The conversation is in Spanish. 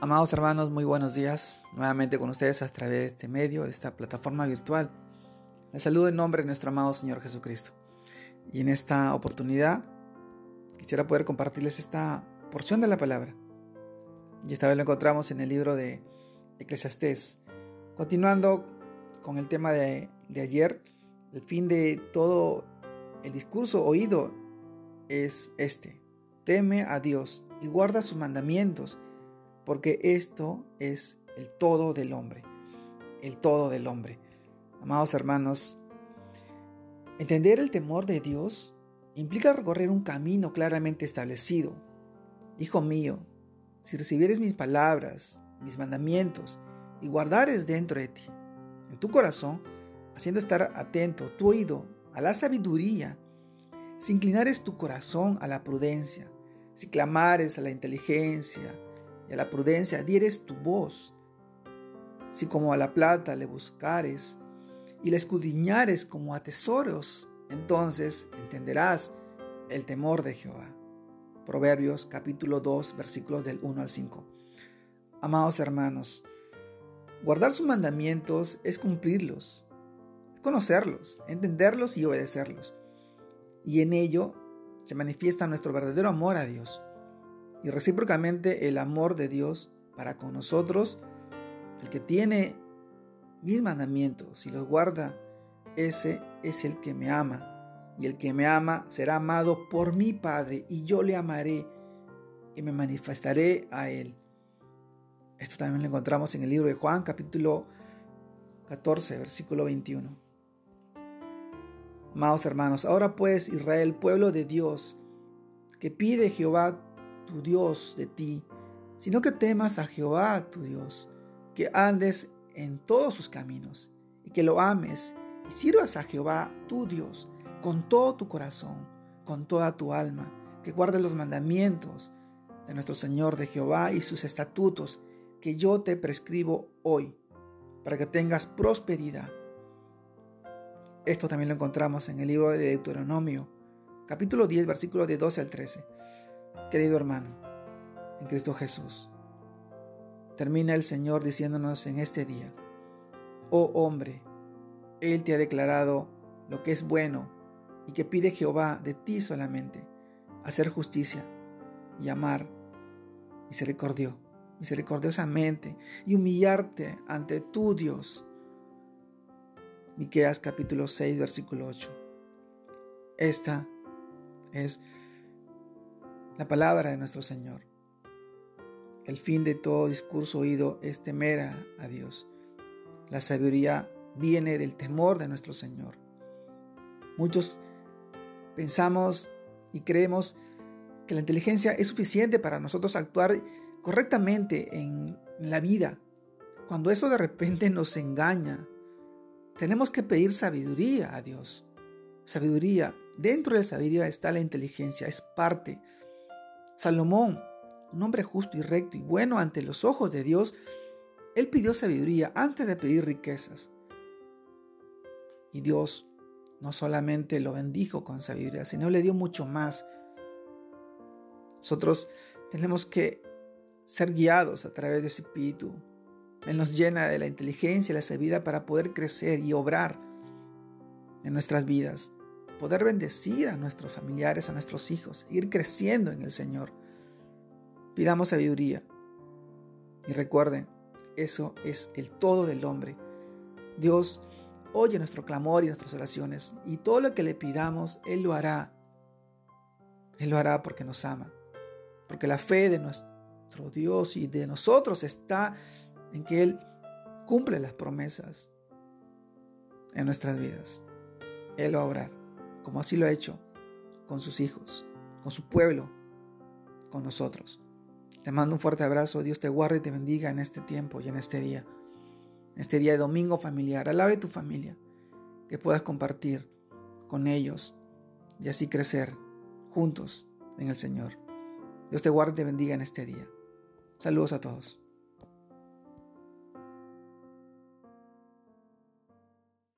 Amados hermanos, muy buenos días. Nuevamente con ustedes a través de este medio, de esta plataforma virtual. Les saludo en nombre de nuestro amado Señor Jesucristo. Y en esta oportunidad quisiera poder compartirles esta porción de la palabra. Y esta vez lo encontramos en el libro de Eclesiastés. Continuando con el tema de, de ayer, el fin de todo el discurso oído es este. Teme a Dios y guarda sus mandamientos porque esto es el todo del hombre, el todo del hombre. Amados hermanos, entender el temor de Dios implica recorrer un camino claramente establecido. Hijo mío, si recibieres mis palabras, mis mandamientos, y guardares dentro de ti, en tu corazón, haciendo estar atento tu oído a la sabiduría, si inclinares tu corazón a la prudencia, si clamares a la inteligencia, y a la prudencia dieres tu voz. Si como a la plata le buscares y la escudriñares como a tesoros, entonces entenderás el temor de Jehová. Proverbios capítulo 2 versículos del 1 al 5. Amados hermanos, guardar sus mandamientos es cumplirlos, conocerlos, entenderlos y obedecerlos. Y en ello se manifiesta nuestro verdadero amor a Dios y recíprocamente el amor de Dios para con nosotros, el que tiene mis mandamientos y los guarda, ese es el que me ama. Y el que me ama será amado por mi Padre, y yo le amaré y me manifestaré a él. Esto también lo encontramos en el libro de Juan, capítulo 14, versículo 21. Amados hermanos, ahora pues Israel, pueblo de Dios, que pide Jehová tu Dios de ti, sino que temas a Jehová tu Dios, que andes en todos sus caminos y que lo ames y sirvas a Jehová tu Dios con todo tu corazón, con toda tu alma, que guardes los mandamientos de nuestro Señor de Jehová y sus estatutos que yo te prescribo hoy, para que tengas prosperidad. Esto también lo encontramos en el libro de Deuteronomio, capítulo 10, versículos de 12 al 13. Querido hermano, en Cristo Jesús, termina el Señor diciéndonos en este día, oh hombre, Él te ha declarado lo que es bueno y que pide Jehová de ti solamente, hacer justicia y amar misericordio, misericordiosamente y humillarte ante tu Dios. Miqueas capítulo 6 versículo 8. Esta es la palabra de nuestro Señor. El fin de todo discurso oído es temer a Dios. La sabiduría viene del temor de nuestro Señor. Muchos pensamos y creemos que la inteligencia es suficiente para nosotros actuar correctamente en la vida. Cuando eso de repente nos engaña, tenemos que pedir sabiduría a Dios. Sabiduría. Dentro de la sabiduría está la inteligencia, es parte Salomón, un hombre justo y recto y bueno ante los ojos de Dios, él pidió sabiduría antes de pedir riquezas. Y Dios no solamente lo bendijo con sabiduría, sino le dio mucho más. Nosotros tenemos que ser guiados a través de ese espíritu. Él nos llena de la inteligencia y la sabiduría para poder crecer y obrar en nuestras vidas poder bendecir a nuestros familiares, a nuestros hijos, ir creciendo en el Señor. Pidamos sabiduría. Y recuerden, eso es el todo del hombre. Dios oye nuestro clamor y nuestras oraciones y todo lo que le pidamos, Él lo hará. Él lo hará porque nos ama. Porque la fe de nuestro Dios y de nosotros está en que Él cumple las promesas en nuestras vidas. Él va a orar como así lo ha hecho con sus hijos, con su pueblo, con nosotros. Te mando un fuerte abrazo, Dios te guarde y te bendiga en este tiempo y en este día, este día de domingo familiar. Alabe tu familia, que puedas compartir con ellos y así crecer juntos en el Señor. Dios te guarde y te bendiga en este día. Saludos a todos.